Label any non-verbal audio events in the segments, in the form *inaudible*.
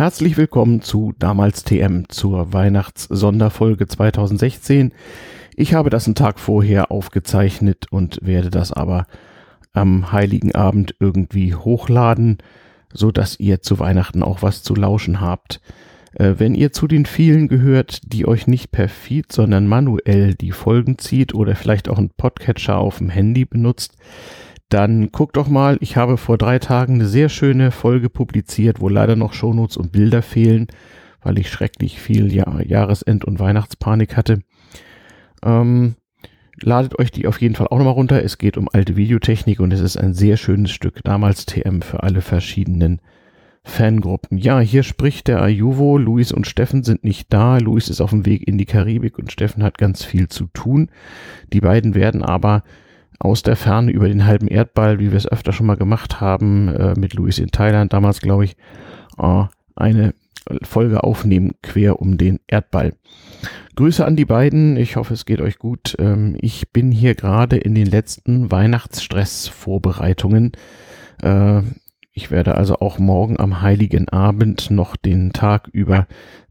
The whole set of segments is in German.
Herzlich willkommen zu Damals TM zur Weihnachts-Sonderfolge 2016. Ich habe das einen Tag vorher aufgezeichnet und werde das aber am Heiligen Abend irgendwie hochladen, so dass ihr zu Weihnachten auch was zu lauschen habt. Äh, wenn ihr zu den vielen gehört, die euch nicht per Feed, sondern manuell die Folgen zieht oder vielleicht auch einen Podcatcher auf dem Handy benutzt, dann guckt doch mal, ich habe vor drei Tagen eine sehr schöne Folge publiziert, wo leider noch Shownotes und Bilder fehlen, weil ich schrecklich viel Jahr Jahresend- und Weihnachtspanik hatte. Ähm, ladet euch die auf jeden Fall auch nochmal runter. Es geht um alte Videotechnik und es ist ein sehr schönes Stück. Damals TM für alle verschiedenen Fangruppen. Ja, hier spricht der Ayuvo. Luis und Steffen sind nicht da. Luis ist auf dem Weg in die Karibik und Steffen hat ganz viel zu tun. Die beiden werden aber aus der Ferne über den halben Erdball, wie wir es öfter schon mal gemacht haben, äh, mit Luis in Thailand damals, glaube ich, äh, eine Folge aufnehmen, quer um den Erdball. Grüße an die beiden, ich hoffe es geht euch gut. Ähm, ich bin hier gerade in den letzten Weihnachtsstress-Vorbereitungen. Äh, ich werde also auch morgen am heiligen Abend noch den Tag über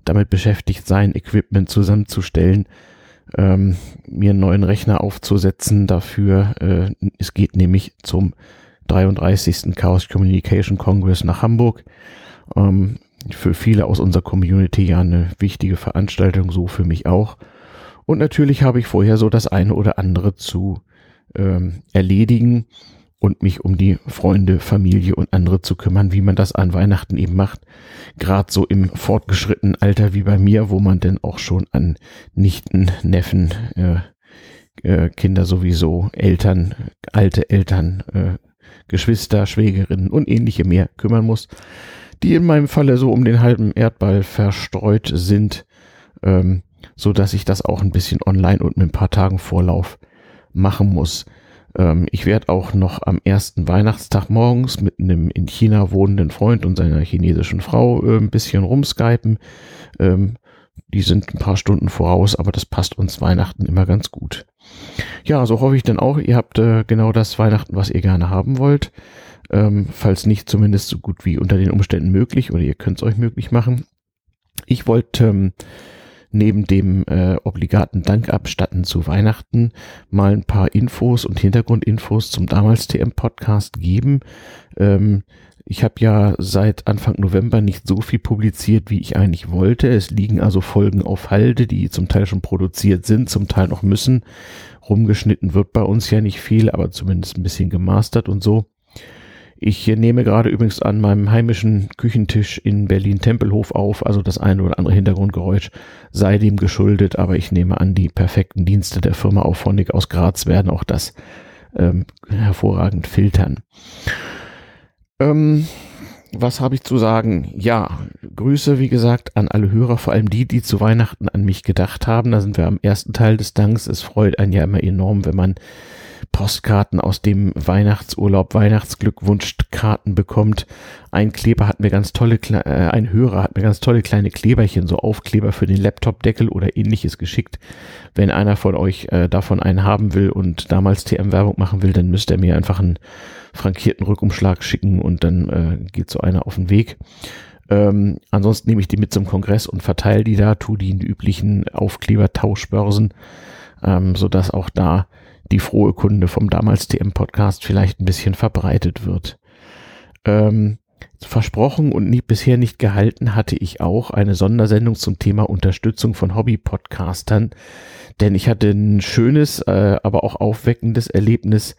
damit beschäftigt sein, Equipment zusammenzustellen, ähm, mir einen neuen Rechner aufzusetzen dafür. Äh, es geht nämlich zum 33. Chaos Communication Congress nach Hamburg. Ähm, für viele aus unserer Community ja eine wichtige Veranstaltung, so für mich auch. Und natürlich habe ich vorher so das eine oder andere zu ähm, erledigen und mich um die Freunde, Familie und andere zu kümmern, wie man das an Weihnachten eben macht. Gerade so im fortgeschrittenen Alter wie bei mir, wo man denn auch schon an Nichten, Neffen, äh, äh, Kinder sowieso, Eltern, alte Eltern, äh, Geschwister, Schwägerinnen und ähnliche mehr kümmern muss, die in meinem Falle so um den halben Erdball verstreut sind, ähm, so dass ich das auch ein bisschen online und mit ein paar Tagen Vorlauf machen muss. Ähm, ich werde auch noch am ersten Weihnachtstag morgens mit einem in China wohnenden Freund und seiner chinesischen Frau äh, ein bisschen rumskypen. Ähm, die sind ein paar Stunden voraus, aber das passt uns Weihnachten immer ganz gut. Ja, so hoffe ich dann auch, ihr habt äh, genau das Weihnachten, was ihr gerne haben wollt. Ähm, falls nicht zumindest so gut wie unter den Umständen möglich oder ihr könnt es euch möglich machen. Ich wollte ähm, neben dem äh, obligaten Dank abstatten zu Weihnachten mal ein paar Infos und Hintergrundinfos zum damals TM Podcast geben. Ähm, ich habe ja seit Anfang November nicht so viel publiziert, wie ich eigentlich wollte. Es liegen also Folgen auf Halde, die zum Teil schon produziert sind, zum Teil noch müssen. Rumgeschnitten wird bei uns ja nicht viel, aber zumindest ein bisschen gemastert und so. Ich nehme gerade übrigens an meinem heimischen Küchentisch in Berlin-Tempelhof auf, also das eine oder andere Hintergrundgeräusch sei dem geschuldet, aber ich nehme an, die perfekten Dienste der Firma Auphonic aus Graz werden auch das ähm, hervorragend filtern. Ähm, was habe ich zu sagen? Ja, Grüße, wie gesagt, an alle Hörer, vor allem die, die zu Weihnachten an mich gedacht haben. Da sind wir am ersten Teil des Danks. Es freut einen ja immer enorm, wenn man Postkarten aus dem Weihnachtsurlaub, Weihnachtsglückwunschkarten bekommt. Ein Kleber hat mir ganz tolle, äh, ein Hörer hat mir ganz tolle kleine Kleberchen, so Aufkleber für den Laptopdeckel oder ähnliches geschickt. Wenn einer von euch äh, davon einen haben will und damals TM-Werbung machen will, dann müsst ihr mir einfach einen frankierten Rückumschlag schicken und dann äh, geht so einer auf den Weg. Ähm, ansonsten nehme ich die mit zum Kongress und verteile die da, tu die in die üblichen Aufklebertauschbörsen, ähm, sodass auch da die frohe Kunde vom damals TM-Podcast vielleicht ein bisschen verbreitet wird. Ähm, versprochen und nie, bisher nicht gehalten hatte ich auch eine Sondersendung zum Thema Unterstützung von Hobby-Podcastern, denn ich hatte ein schönes, äh, aber auch aufweckendes Erlebnis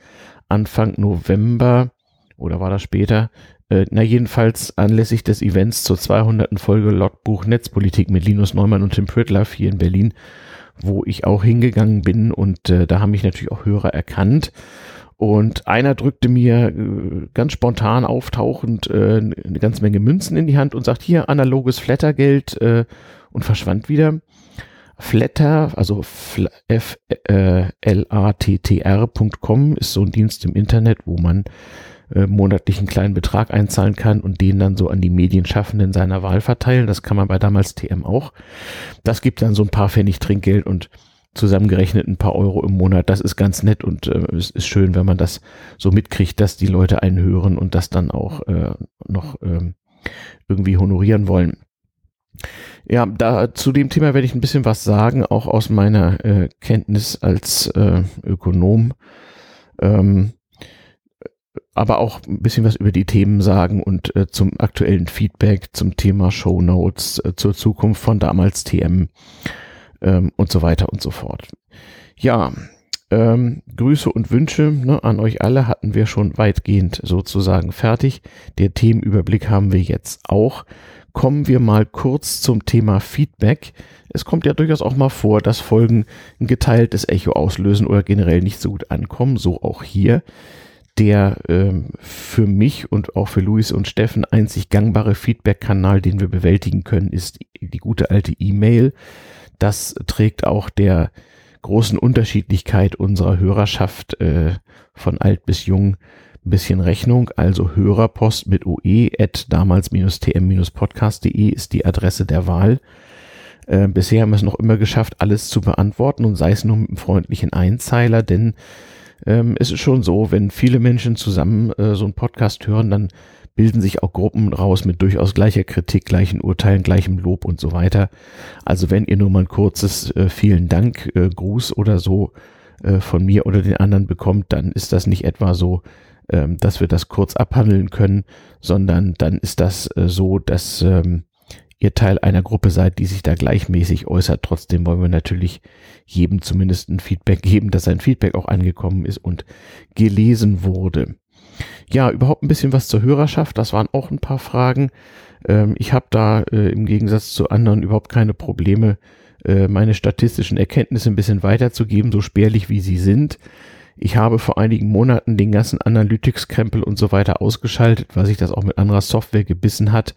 Anfang November oder war das später? Äh, na jedenfalls anlässlich des Events zur 200. Folge Logbuch Netzpolitik mit Linus Neumann und Tim Pöttler hier in Berlin wo ich auch hingegangen bin und äh, da haben mich natürlich auch Hörer erkannt. Und einer drückte mir äh, ganz spontan auftauchend äh, eine ganze Menge Münzen in die Hand und sagt, hier analoges Flattergeld äh, und verschwand wieder. Flatter, also f-l-a-t-t-r.com ist so ein Dienst im Internet, wo man äh, monatlich einen kleinen Betrag einzahlen kann und den dann so an die Medienschaffenden seiner Wahl verteilen. Das kann man bei damals TM auch. Das gibt dann so ein paar Pfennig Trinkgeld und zusammengerechnet ein paar Euro im Monat. Das ist ganz nett und äh, es ist schön, wenn man das so mitkriegt, dass die Leute einen hören und das dann auch äh, noch ähm, irgendwie honorieren wollen. Ja, da zu dem Thema werde ich ein bisschen was sagen, auch aus meiner äh, Kenntnis als äh, Ökonom. Ähm, aber auch ein bisschen was über die Themen sagen und äh, zum aktuellen Feedback, zum Thema Show Notes, äh, zur Zukunft von damals TM ähm, und so weiter und so fort. Ja, ähm, Grüße und Wünsche ne, an euch alle hatten wir schon weitgehend sozusagen fertig. Der Themenüberblick haben wir jetzt auch. Kommen wir mal kurz zum Thema Feedback. Es kommt ja durchaus auch mal vor, dass Folgen ein geteiltes Echo auslösen oder generell nicht so gut ankommen. So auch hier. Der ähm, für mich und auch für Luis und Steffen einzig gangbare Feedback-Kanal, den wir bewältigen können, ist die gute alte E-Mail. Das trägt auch der großen Unterschiedlichkeit unserer Hörerschaft äh, von alt bis jung ein bisschen Rechnung. Also Hörerpost mit oe at damals-tm-podcast.de ist die Adresse der Wahl. Äh, bisher haben wir es noch immer geschafft, alles zu beantworten und sei es nur mit einem freundlichen Einzeiler, denn ähm, es ist schon so, wenn viele Menschen zusammen äh, so einen Podcast hören, dann bilden sich auch Gruppen raus mit durchaus gleicher Kritik, gleichen Urteilen, gleichem Lob und so weiter. Also wenn ihr nur mal ein kurzes äh, vielen Dank äh, Gruß oder so äh, von mir oder den anderen bekommt, dann ist das nicht etwa so, ähm, dass wir das kurz abhandeln können, sondern dann ist das äh, so, dass ähm, ihr Teil einer Gruppe seid, die sich da gleichmäßig äußert. Trotzdem wollen wir natürlich jedem zumindest ein Feedback geben, dass sein Feedback auch angekommen ist und gelesen wurde. Ja, überhaupt ein bisschen was zur Hörerschaft. Das waren auch ein paar Fragen. Ähm, ich habe da äh, im Gegensatz zu anderen überhaupt keine Probleme, äh, meine statistischen Erkenntnisse ein bisschen weiterzugeben, so spärlich wie sie sind. Ich habe vor einigen Monaten den ganzen Analytics-Krempel und so weiter ausgeschaltet, weil sich das auch mit anderer Software gebissen hat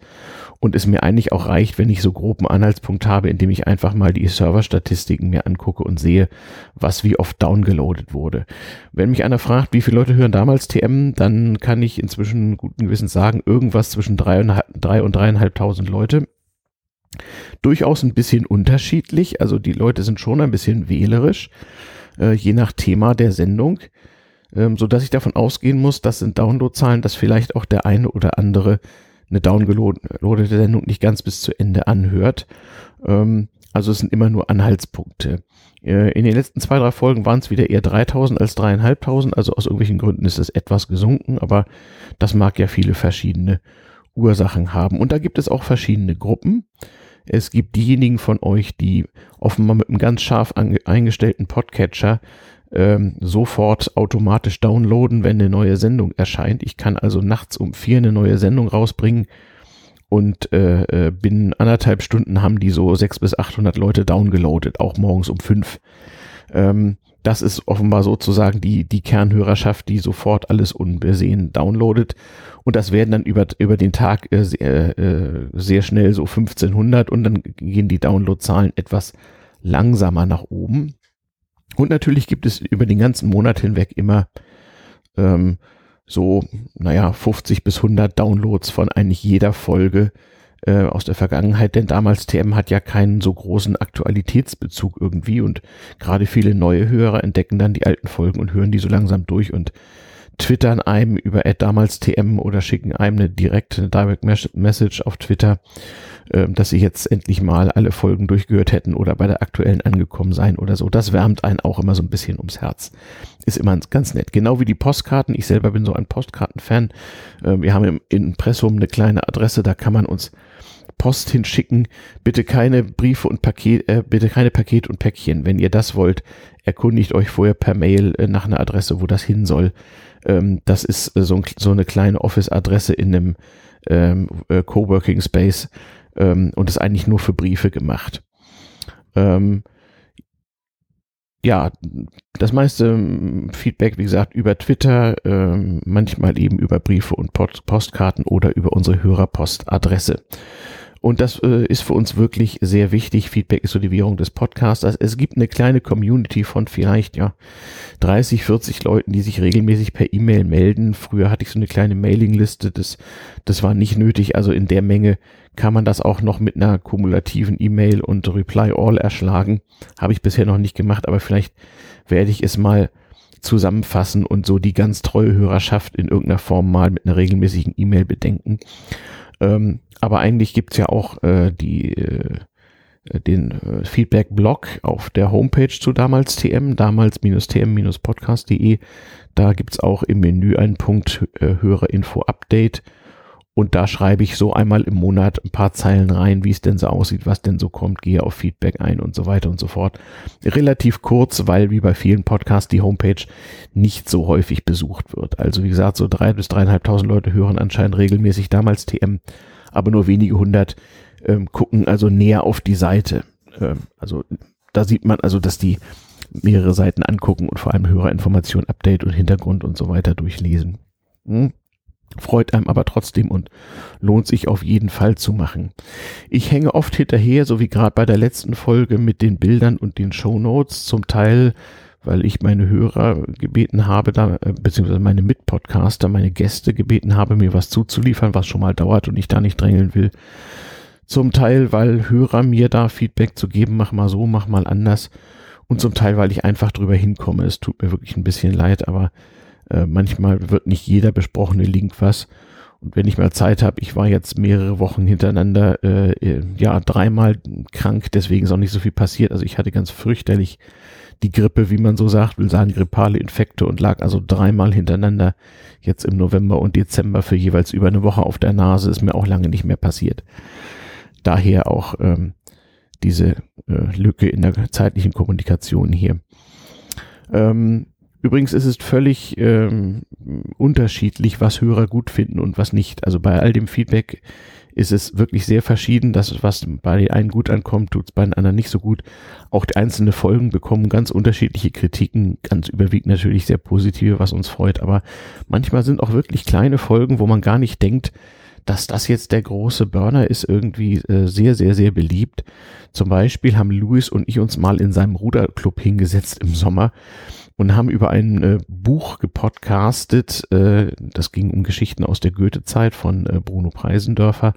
und es mir eigentlich auch reicht, wenn ich so groben Anhaltspunkt habe, indem ich einfach mal die Serverstatistiken mir angucke und sehe, was wie oft downgeloadet wurde. Wenn mich einer fragt, wie viele Leute hören damals TM, dann kann ich inzwischen guten Gewissens sagen, irgendwas zwischen drei und drei und dreieinhalbtausend Leute. Durchaus ein bisschen unterschiedlich, also die Leute sind schon ein bisschen wählerisch äh, je nach Thema der Sendung, ähm, so dass ich davon ausgehen muss, das sind Downloadzahlen, dass vielleicht auch der eine oder andere eine downgeloadete Sendung nicht ganz bis zu Ende anhört. Ähm, also es sind immer nur Anhaltspunkte. Äh, in den letzten zwei, drei Folgen waren es wieder eher 3000 als 3500, also aus irgendwelchen Gründen ist es etwas gesunken, aber das mag ja viele verschiedene Ursachen haben. Und da gibt es auch verschiedene Gruppen. Es gibt diejenigen von euch, die offenbar mit einem ganz scharf eingestellten Podcatcher ähm, sofort automatisch downloaden, wenn eine neue Sendung erscheint. Ich kann also nachts um vier eine neue Sendung rausbringen und äh, äh binnen anderthalb Stunden haben die so sechs bis achthundert Leute downgeloadet, auch morgens um fünf. Ähm, das ist offenbar sozusagen die, die Kernhörerschaft, die sofort alles unbesehen downloadet. Und das werden dann über, über den Tag äh, sehr, äh, sehr schnell so 1500 und dann gehen die Downloadzahlen etwas langsamer nach oben. Und natürlich gibt es über den ganzen Monat hinweg immer ähm, so, naja, 50 bis 100 Downloads von eigentlich jeder Folge äh, aus der Vergangenheit, denn damals TM hat ja keinen so großen Aktualitätsbezug irgendwie und gerade viele neue Hörer entdecken dann die alten Folgen und hören die so langsam durch und twittern einem über damals TM oder schicken einem eine direkte Direct Message auf Twitter, äh, dass sie jetzt endlich mal alle Folgen durchgehört hätten oder bei der aktuellen angekommen seien oder so. Das wärmt einen auch immer so ein bisschen ums Herz. Ist immer ganz nett. Genau wie die Postkarten. Ich selber bin so ein Postkartenfan. Äh, wir haben im Impressum eine kleine Adresse, da kann man uns Post hinschicken. Bitte keine Briefe und Paket, äh, bitte keine Pakete und Päckchen. Wenn ihr das wollt, erkundigt euch vorher per Mail äh, nach einer Adresse, wo das hin soll. Ähm, das ist äh, so, ein, so, eine kleine Office-Adresse in einem ähm, äh, Coworking Space ähm, und ist eigentlich nur für Briefe gemacht. Ähm, ja, das meiste ähm, Feedback, wie gesagt, über Twitter, ähm, manchmal eben über Briefe und Post Postkarten oder über unsere Hörerpostadresse. Und das äh, ist für uns wirklich sehr wichtig. Feedback ist so die Währung des Podcasts. Also es gibt eine kleine Community von vielleicht ja 30, 40 Leuten, die sich regelmäßig per E-Mail melden. Früher hatte ich so eine kleine Mailingliste. Das, das war nicht nötig. Also in der Menge kann man das auch noch mit einer kumulativen E-Mail und Reply All erschlagen. Habe ich bisher noch nicht gemacht, aber vielleicht werde ich es mal zusammenfassen und so die ganz treue Hörerschaft in irgendeiner Form mal mit einer regelmäßigen E-Mail bedenken. Ähm, aber eigentlich gibt's ja auch äh, die äh, den äh, Feedback-Blog auf der Homepage zu damals TM, damals-tm-podcast.de. Da gibt's auch im Menü einen Punkt äh, Hörerinfo-Update. Und da schreibe ich so einmal im Monat ein paar Zeilen rein, wie es denn so aussieht, was denn so kommt, gehe auf Feedback ein und so weiter und so fort. Relativ kurz, weil wie bei vielen Podcasts die Homepage nicht so häufig besucht wird. Also wie gesagt, so drei bis dreieinhalbtausend Leute hören anscheinend regelmäßig damals TM, aber nur wenige hundert ähm, gucken also näher auf die Seite. Ähm, also da sieht man also, dass die mehrere Seiten angucken und vor allem Hörerinformation, Update und Hintergrund und so weiter durchlesen. Hm? Freut einem aber trotzdem und lohnt sich auf jeden Fall zu machen. Ich hänge oft hinterher, so wie gerade bei der letzten Folge mit den Bildern und den Show Notes, zum Teil, weil ich meine Hörer gebeten habe, da, äh, beziehungsweise meine Mitpodcaster, meine Gäste gebeten habe, mir was zuzuliefern, was schon mal dauert und ich da nicht drängeln will. Zum Teil, weil Hörer mir da Feedback zu geben, mach mal so, mach mal anders. Und zum Teil, weil ich einfach drüber hinkomme. Es tut mir wirklich ein bisschen leid, aber äh, manchmal wird nicht jeder besprochene Link was. Und wenn ich mal Zeit habe, ich war jetzt mehrere Wochen hintereinander, äh, äh, ja, dreimal krank, deswegen ist auch nicht so viel passiert. Also ich hatte ganz fürchterlich die Grippe, wie man so sagt, will sagen grippale Infekte und lag also dreimal hintereinander jetzt im November und Dezember für jeweils über eine Woche auf der Nase, ist mir auch lange nicht mehr passiert. Daher auch ähm, diese äh, Lücke in der zeitlichen Kommunikation hier. Ähm, Übrigens ist es völlig ähm, unterschiedlich, was Hörer gut finden und was nicht. Also bei all dem Feedback ist es wirklich sehr verschieden. Das, was bei den einen gut ankommt, tut es bei den anderen nicht so gut. Auch die einzelnen Folgen bekommen ganz unterschiedliche Kritiken, ganz überwiegend natürlich sehr positive, was uns freut. Aber manchmal sind auch wirklich kleine Folgen, wo man gar nicht denkt, dass das jetzt der große Burner ist, irgendwie äh, sehr, sehr, sehr beliebt. Zum Beispiel haben Louis und ich uns mal in seinem Ruderclub hingesetzt im Sommer und haben über ein äh, Buch gepodcastet, äh, das ging um Geschichten aus der Goethe-Zeit von Bruno Preisendörfer,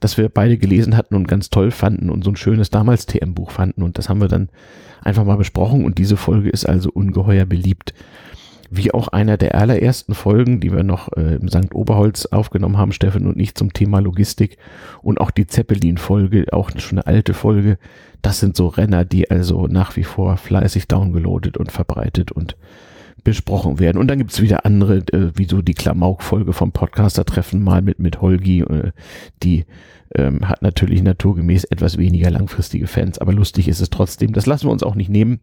das wir beide gelesen hatten und ganz toll fanden und so ein schönes damals TM-Buch fanden und das haben wir dann einfach mal besprochen und diese Folge ist also ungeheuer beliebt wie auch einer der allerersten Folgen, die wir noch äh, im St. Oberholz aufgenommen haben, Steffen und ich zum Thema Logistik und auch die Zeppelin-Folge, auch schon eine alte Folge. Das sind so Renner, die also nach wie vor fleißig downgeloadet und verbreitet und besprochen werden. Und dann gibt's wieder andere, äh, wie so die Klamauk-Folge vom Podcaster-Treffen mal mit, mit Holgi, äh, die ähm, hat natürlich naturgemäß etwas weniger langfristige Fans, aber lustig ist es trotzdem. Das lassen wir uns auch nicht nehmen.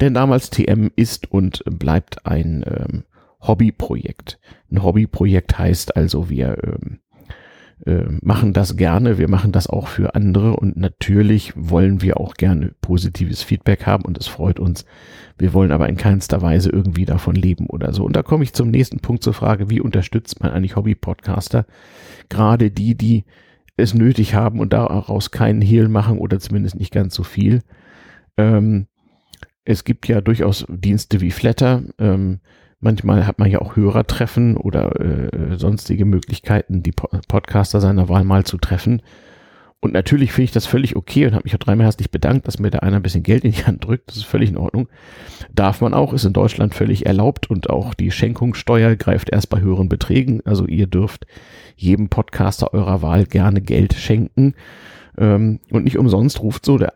Denn damals TM ist und bleibt ein ähm, Hobbyprojekt. Ein Hobbyprojekt heißt also, wir ähm, äh, machen das gerne, wir machen das auch für andere und natürlich wollen wir auch gerne positives Feedback haben und es freut uns. Wir wollen aber in keinster Weise irgendwie davon leben oder so. Und da komme ich zum nächsten Punkt zur Frage, wie unterstützt man eigentlich Hobby-Podcaster? Gerade die, die es nötig haben und daraus keinen Hehl machen oder zumindest nicht ganz so viel. Ähm, es gibt ja durchaus Dienste wie Flatter. Ähm, manchmal hat man ja auch Hörertreffen oder äh, sonstige Möglichkeiten, die Podcaster seiner Wahl mal zu treffen. Und natürlich finde ich das völlig okay und habe mich auch dreimal herzlich bedankt, dass mir da einer ein bisschen Geld in die Hand drückt. Das ist völlig in Ordnung. Darf man auch, ist in Deutschland völlig erlaubt und auch die Schenkungssteuer greift erst bei höheren Beträgen. Also ihr dürft jedem Podcaster eurer Wahl gerne Geld schenken. Ähm, und nicht umsonst ruft so der,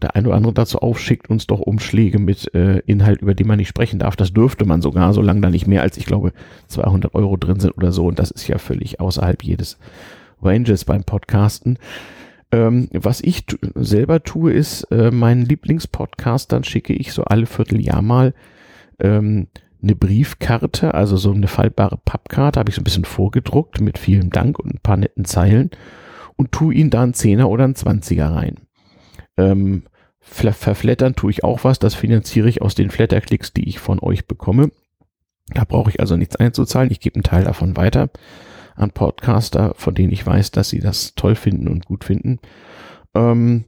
der eine oder andere dazu auf, schickt uns doch Umschläge mit äh, Inhalt, über die man nicht sprechen darf. Das dürfte man sogar, solange da nicht mehr als, ich glaube, 200 Euro drin sind oder so. Und das ist ja völlig außerhalb jedes Ranges beim Podcasten. Ähm, was ich selber tue, ist, äh, meinen Lieblingspodcast, dann schicke ich so alle Vierteljahr mal ähm, eine Briefkarte, also so eine faltbare Pappkarte, habe ich so ein bisschen vorgedruckt mit vielen Dank und ein paar netten Zeilen und tu ihn da einen Zehner oder einen Zwanziger rein. Ähm, verflattern tue ich auch was, das finanziere ich aus den Flatterklicks, die ich von euch bekomme. Da brauche ich also nichts einzuzahlen, ich gebe einen Teil davon weiter an Podcaster, von denen ich weiß, dass sie das toll finden und gut finden. Ähm,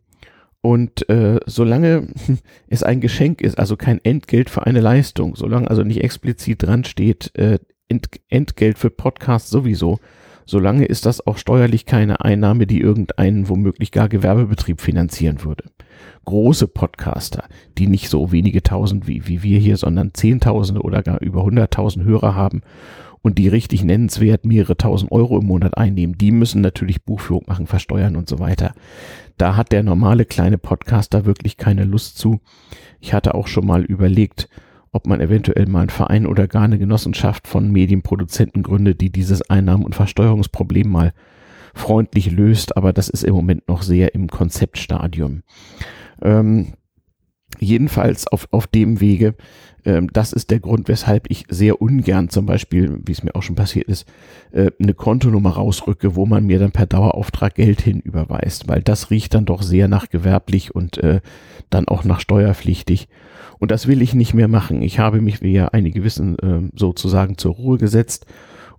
und äh, solange *laughs* es ein Geschenk ist, also kein Entgelt für eine Leistung, solange also nicht explizit dran steht, äh, Ent Entgelt für Podcasts sowieso, solange ist das auch steuerlich keine Einnahme, die irgendeinen womöglich gar Gewerbebetrieb finanzieren würde. Große Podcaster, die nicht so wenige tausend wie, wie wir hier, sondern Zehntausende oder gar über hunderttausend Hörer haben und die richtig nennenswert mehrere tausend Euro im Monat einnehmen, die müssen natürlich Buchführung machen, versteuern und so weiter. Da hat der normale kleine Podcaster wirklich keine Lust zu. Ich hatte auch schon mal überlegt, ob man eventuell mal einen Verein oder gar eine Genossenschaft von Medienproduzenten gründet, die dieses Einnahmen- und Versteuerungsproblem mal freundlich löst, aber das ist im Moment noch sehr im Konzeptstadium. Ähm, jedenfalls auf, auf dem Wege, ähm, das ist der Grund, weshalb ich sehr ungern zum Beispiel, wie es mir auch schon passiert ist, äh, eine Kontonummer rausrücke, wo man mir dann per Dauerauftrag Geld hinüberweist, weil das riecht dann doch sehr nach gewerblich und äh, dann auch nach steuerpflichtig. Und das will ich nicht mehr machen. Ich habe mich, wie ja einige wissen, äh, sozusagen zur Ruhe gesetzt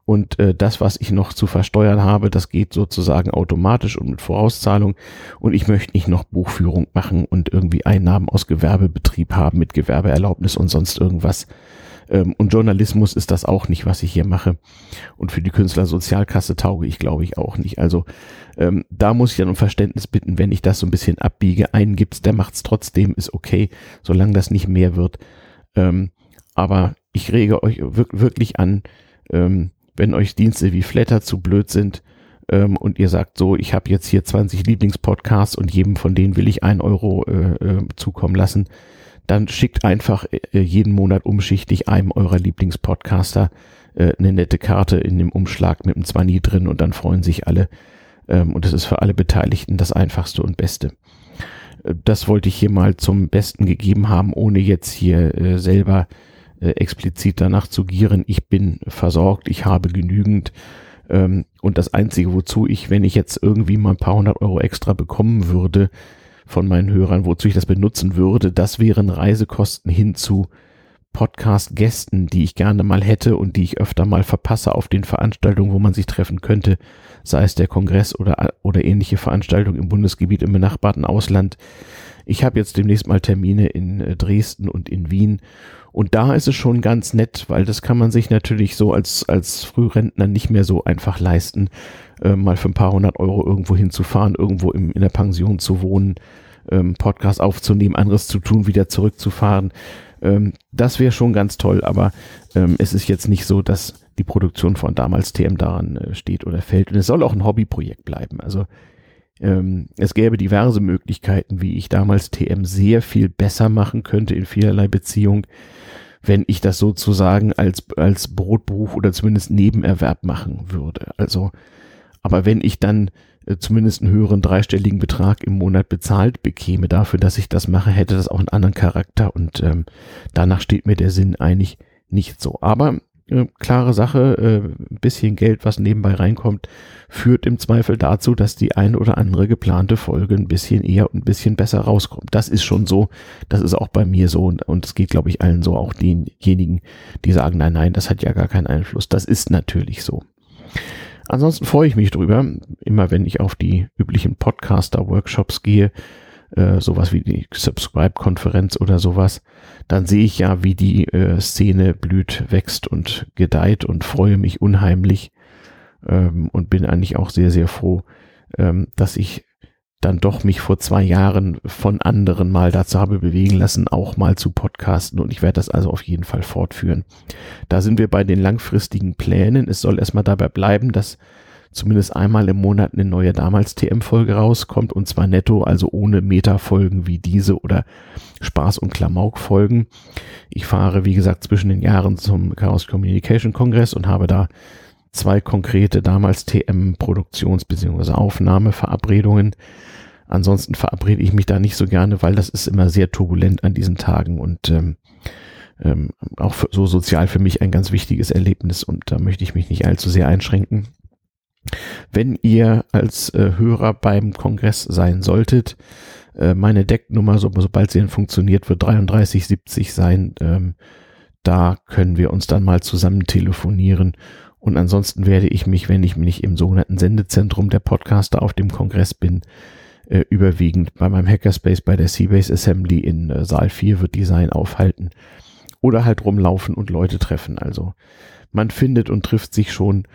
und äh, das, was ich noch zu versteuern habe, das geht sozusagen automatisch und mit Vorauszahlung und ich möchte nicht noch Buchführung machen und irgendwie Einnahmen aus Gewerbebetrieb haben mit Gewerbeerlaubnis und sonst irgendwas. Ähm, und Journalismus ist das auch nicht, was ich hier mache. Und für die Künstlersozialkasse tauge ich, glaube ich, auch nicht. Also ähm, da muss ich dann um Verständnis bitten, wenn ich das so ein bisschen abbiege. Einen gibt's, der macht's trotzdem, ist okay, solange das nicht mehr wird. Ähm, aber ich rege euch wirklich an, ähm, wenn euch Dienste wie Flatter zu blöd sind ähm, und ihr sagt so, ich habe jetzt hier 20 Lieblingspodcasts und jedem von denen will ich ein Euro äh, äh, zukommen lassen, dann schickt einfach äh, jeden Monat umschichtig einem eurer Lieblingspodcaster äh, eine nette Karte in dem Umschlag mit einem Zwanni drin und dann freuen sich alle. Ähm, und das ist für alle Beteiligten das Einfachste und Beste. Äh, das wollte ich hier mal zum Besten gegeben haben, ohne jetzt hier äh, selber äh, explizit danach zu gieren, ich bin versorgt, ich habe genügend. Ähm, und das Einzige, wozu ich, wenn ich jetzt irgendwie mal ein paar hundert Euro extra bekommen würde von meinen Hörern, wozu ich das benutzen würde, das wären Reisekosten hin zu Podcast-Gästen, die ich gerne mal hätte und die ich öfter mal verpasse auf den Veranstaltungen, wo man sich treffen könnte, sei es der Kongress oder, oder ähnliche Veranstaltungen im Bundesgebiet im benachbarten Ausland. Ich habe jetzt demnächst mal Termine in äh, Dresden und in Wien und da ist es schon ganz nett, weil das kann man sich natürlich so als, als Frührentner nicht mehr so einfach leisten, äh, mal für ein paar hundert Euro irgendwo hinzufahren, irgendwo im, in der Pension zu wohnen, ähm, Podcast aufzunehmen, anderes zu tun, wieder zurückzufahren. Ähm, das wäre schon ganz toll, aber ähm, es ist jetzt nicht so, dass die Produktion von damals TM daran äh, steht oder fällt. Und es soll auch ein Hobbyprojekt bleiben. Also ähm, es gäbe diverse Möglichkeiten, wie ich damals TM sehr viel besser machen könnte in vielerlei Beziehung, wenn ich das sozusagen als, als Brotberuf oder zumindest Nebenerwerb machen würde. Also, aber wenn ich dann zumindest einen höheren dreistelligen Betrag im Monat bezahlt bekäme dafür, dass ich das mache, hätte das auch einen anderen Charakter und ähm, danach steht mir der Sinn eigentlich nicht so. Aber äh, klare Sache, äh, ein bisschen Geld, was nebenbei reinkommt, führt im Zweifel dazu, dass die ein oder andere geplante Folge ein bisschen eher und ein bisschen besser rauskommt. Das ist schon so, das ist auch bei mir so und es geht, glaube ich, allen so, auch denjenigen, die sagen, nein, nein, das hat ja gar keinen Einfluss. Das ist natürlich so. Ansonsten freue ich mich drüber, immer wenn ich auf die üblichen Podcaster-Workshops gehe, äh, sowas wie die Subscribe-Konferenz oder sowas, dann sehe ich ja, wie die äh, Szene blüht, wächst und gedeiht und freue mich unheimlich ähm, und bin eigentlich auch sehr, sehr froh, ähm, dass ich dann doch mich vor zwei Jahren von anderen mal dazu habe bewegen lassen, auch mal zu podcasten und ich werde das also auf jeden Fall fortführen. Da sind wir bei den langfristigen Plänen. Es soll erstmal dabei bleiben, dass zumindest einmal im Monat eine neue damals TM-Folge rauskommt und zwar netto, also ohne Meta-Folgen wie diese oder Spaß- und Klamauk-Folgen. Ich fahre, wie gesagt, zwischen den Jahren zum Chaos Communication Kongress und habe da zwei konkrete damals TM-Produktions- bzw. Aufnahmeverabredungen. Ansonsten verabrede ich mich da nicht so gerne, weil das ist immer sehr turbulent an diesen Tagen und ähm, ähm, auch für, so sozial für mich ein ganz wichtiges Erlebnis und da möchte ich mich nicht allzu sehr einschränken. Wenn ihr als äh, Hörer beim Kongress sein solltet, äh, meine Decknummer, so, sobald sie dann funktioniert, wird 3370 sein. Ähm, da können wir uns dann mal zusammen telefonieren. Und ansonsten werde ich mich, wenn ich mich im sogenannten Sendezentrum der Podcaster auf dem Kongress bin, äh, überwiegend bei meinem Hackerspace bei der Seabase Assembly in äh, Saal 4 wird Design aufhalten oder halt rumlaufen und Leute treffen. Also man findet und trifft sich schon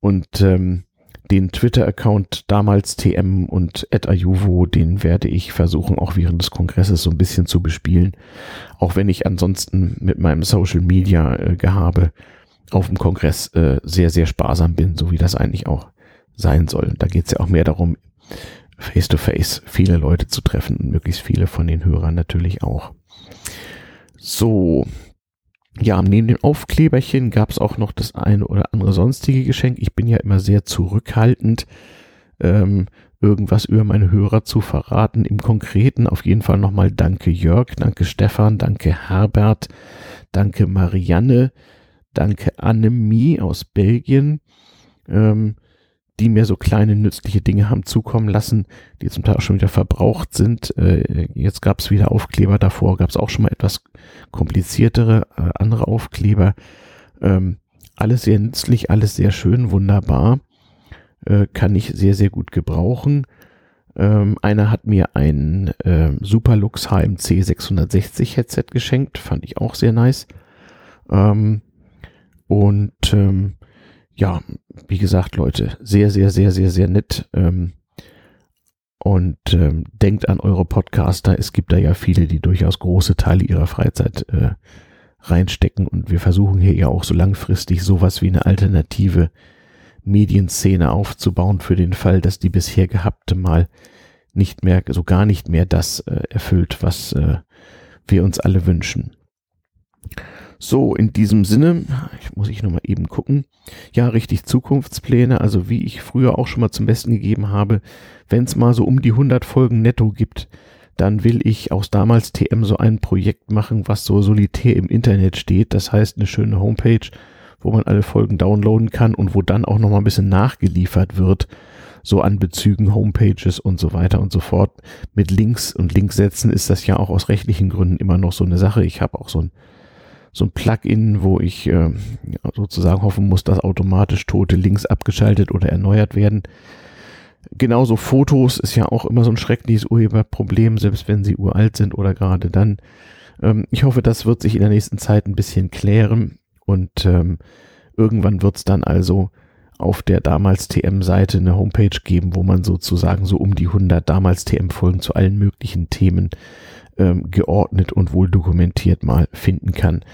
und ähm, den Twitter-Account damals TM und Ayuvo, den werde ich versuchen, auch während des Kongresses so ein bisschen zu bespielen. Auch wenn ich ansonsten mit meinem Social Media äh, Gehabe auf dem Kongress äh, sehr, sehr sparsam bin, so wie das eigentlich auch sein soll. Da geht es ja auch mehr darum, face-to-face -face viele Leute zu treffen und möglichst viele von den Hörern natürlich auch. So, ja, neben dem Aufkleberchen gab es auch noch das eine oder andere sonstige Geschenk. Ich bin ja immer sehr zurückhaltend, ähm, irgendwas über meine Hörer zu verraten. Im Konkreten auf jeden Fall nochmal danke Jörg, danke Stefan, danke Herbert, danke Marianne, danke Annemie aus Belgien, ähm, die mir so kleine nützliche Dinge haben zukommen lassen, die zum Teil auch schon wieder verbraucht sind. Äh, jetzt gab es wieder Aufkleber, davor gab es auch schon mal etwas kompliziertere äh, andere Aufkleber. Ähm, alles sehr nützlich, alles sehr schön, wunderbar. Äh, kann ich sehr, sehr gut gebrauchen. Ähm, einer hat mir ein äh, Superlux HMC 660 Headset geschenkt, fand ich auch sehr nice. Ähm, und ähm, ja, wie gesagt, Leute, sehr, sehr, sehr, sehr, sehr nett. Ähm, und ähm, denkt an eure Podcaster. Es gibt da ja viele, die durchaus große Teile ihrer Freizeit äh, reinstecken. Und wir versuchen hier ja auch so langfristig sowas wie eine alternative Medienszene aufzubauen für den Fall, dass die bisher gehabte mal nicht mehr, so gar nicht mehr das äh, erfüllt, was äh, wir uns alle wünschen. So, in diesem Sinne, ich muss ich nochmal eben gucken. Ja, richtig Zukunftspläne, also wie ich früher auch schon mal zum Besten gegeben habe, wenn es mal so um die 100 Folgen netto gibt, dann will ich aus damals TM so ein Projekt machen, was so solitär im Internet steht. Das heißt, eine schöne Homepage, wo man alle Folgen downloaden kann und wo dann auch nochmal ein bisschen nachgeliefert wird, so an Bezügen, Homepages und so weiter und so fort. Mit Links und Linksätzen ist das ja auch aus rechtlichen Gründen immer noch so eine Sache. Ich habe auch so ein so ein Plugin, wo ich äh, sozusagen hoffen muss, dass automatisch tote Links abgeschaltet oder erneuert werden. Genauso Fotos ist ja auch immer so ein schreckliches Urheberproblem, selbst wenn sie uralt sind oder gerade dann. Ähm, ich hoffe, das wird sich in der nächsten Zeit ein bisschen klären und ähm, irgendwann wird es dann also auf der damals TM-Seite eine Homepage geben, wo man sozusagen so um die 100 damals TM-Folgen zu allen möglichen Themen ähm, geordnet und wohl dokumentiert mal finden kann.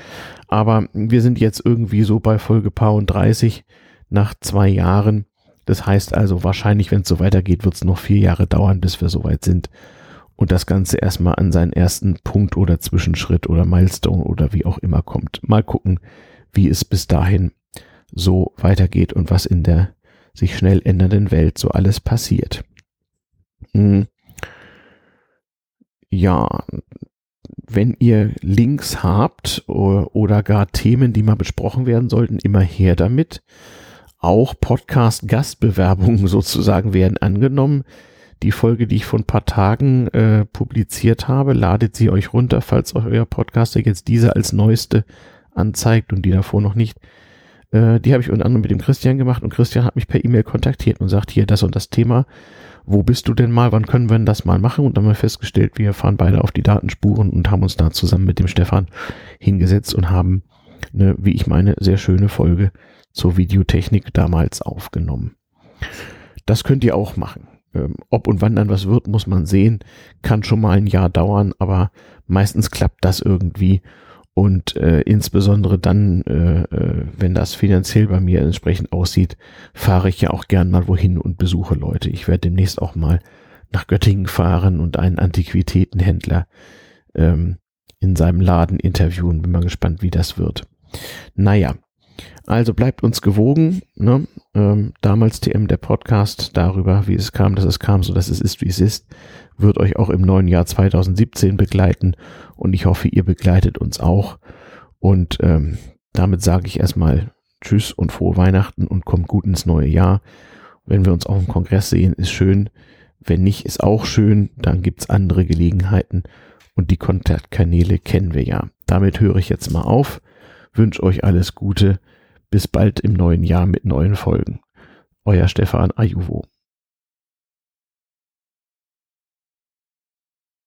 Aber wir sind jetzt irgendwie so bei Folge Paar und 30 nach zwei Jahren. Das heißt also wahrscheinlich, wenn es so weitergeht, wird es noch vier Jahre dauern, bis wir soweit sind und das Ganze erstmal an seinen ersten Punkt oder Zwischenschritt oder Milestone oder wie auch immer kommt. Mal gucken, wie es bis dahin so weitergeht und was in der sich schnell ändernden Welt so alles passiert. Hm ja, wenn ihr Links habt oder gar Themen, die mal besprochen werden sollten, immer her damit. Auch Podcast-Gastbewerbungen *laughs* sozusagen werden angenommen. Die Folge, die ich vor ein paar Tagen äh, publiziert habe, ladet sie euch runter, falls euer Podcaster jetzt diese als neueste anzeigt und die davor noch nicht. Äh, die habe ich unter anderem mit dem Christian gemacht und Christian hat mich per E-Mail kontaktiert und sagt hier das und das Thema wo bist du denn mal, wann können wir denn das mal machen? Und dann haben wir festgestellt, wir fahren beide auf die Datenspuren und haben uns da zusammen mit dem Stefan hingesetzt und haben eine, wie ich meine, sehr schöne Folge zur Videotechnik damals aufgenommen. Das könnt ihr auch machen. Ähm, ob und wann dann was wird, muss man sehen. Kann schon mal ein Jahr dauern, aber meistens klappt das irgendwie und äh, insbesondere dann, äh, äh, wenn das finanziell bei mir entsprechend aussieht, fahre ich ja auch gern mal wohin und besuche Leute. Ich werde demnächst auch mal nach Göttingen fahren und einen Antiquitätenhändler ähm, in seinem Laden interviewen. Bin mal gespannt, wie das wird. Naja, also bleibt uns gewogen. Ne? Ähm, damals TM der Podcast darüber, wie es kam, dass es kam, so dass es ist, wie es ist wird euch auch im neuen Jahr 2017 begleiten und ich hoffe, ihr begleitet uns auch. Und ähm, damit sage ich erstmal Tschüss und frohe Weihnachten und kommt gut ins neue Jahr. Wenn wir uns auch im Kongress sehen, ist schön. Wenn nicht, ist auch schön. Dann gibt's andere Gelegenheiten und die Kontaktkanäle kennen wir ja. Damit höre ich jetzt mal auf. Wünsche euch alles Gute. Bis bald im neuen Jahr mit neuen Folgen. Euer Stefan Ajuvo.